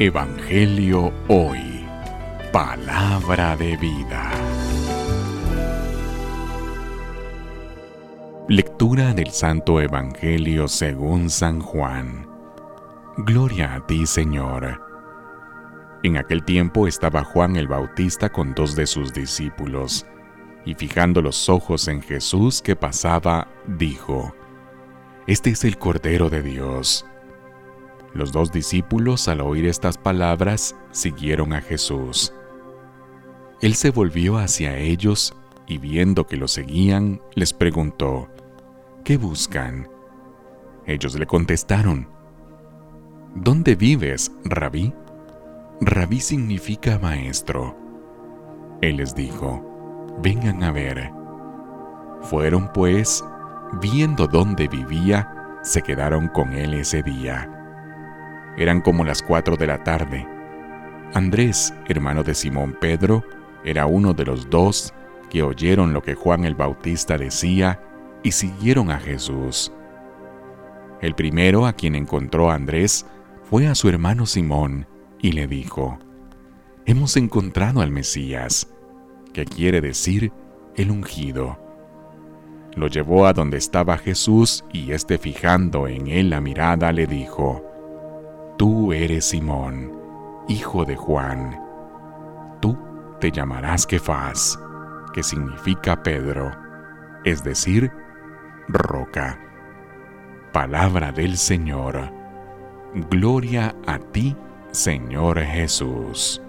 Evangelio Hoy. Palabra de vida. Lectura del Santo Evangelio según San Juan. Gloria a ti, Señor. En aquel tiempo estaba Juan el Bautista con dos de sus discípulos, y fijando los ojos en Jesús que pasaba, dijo, Este es el Cordero de Dios. Los dos discípulos al oír estas palabras siguieron a Jesús. Él se volvió hacia ellos y viendo que lo seguían, les preguntó, ¿qué buscan? Ellos le contestaron, ¿Dónde vives, rabí? Rabí significa maestro. Él les dijo, vengan a ver. Fueron pues, viendo dónde vivía, se quedaron con él ese día. Eran como las cuatro de la tarde. Andrés, hermano de Simón Pedro, era uno de los dos que oyeron lo que Juan el Bautista decía y siguieron a Jesús. El primero a quien encontró Andrés fue a su hermano Simón y le dijo, Hemos encontrado al Mesías, que quiere decir el ungido. Lo llevó a donde estaba Jesús y éste fijando en él la mirada le dijo, Eres Simón, hijo de Juan. Tú te llamarás Kefas, que significa Pedro, es decir, roca. Palabra del Señor. Gloria a ti, Señor Jesús.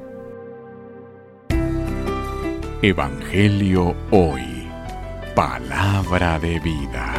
Evangelio hoy. Palabra de vida.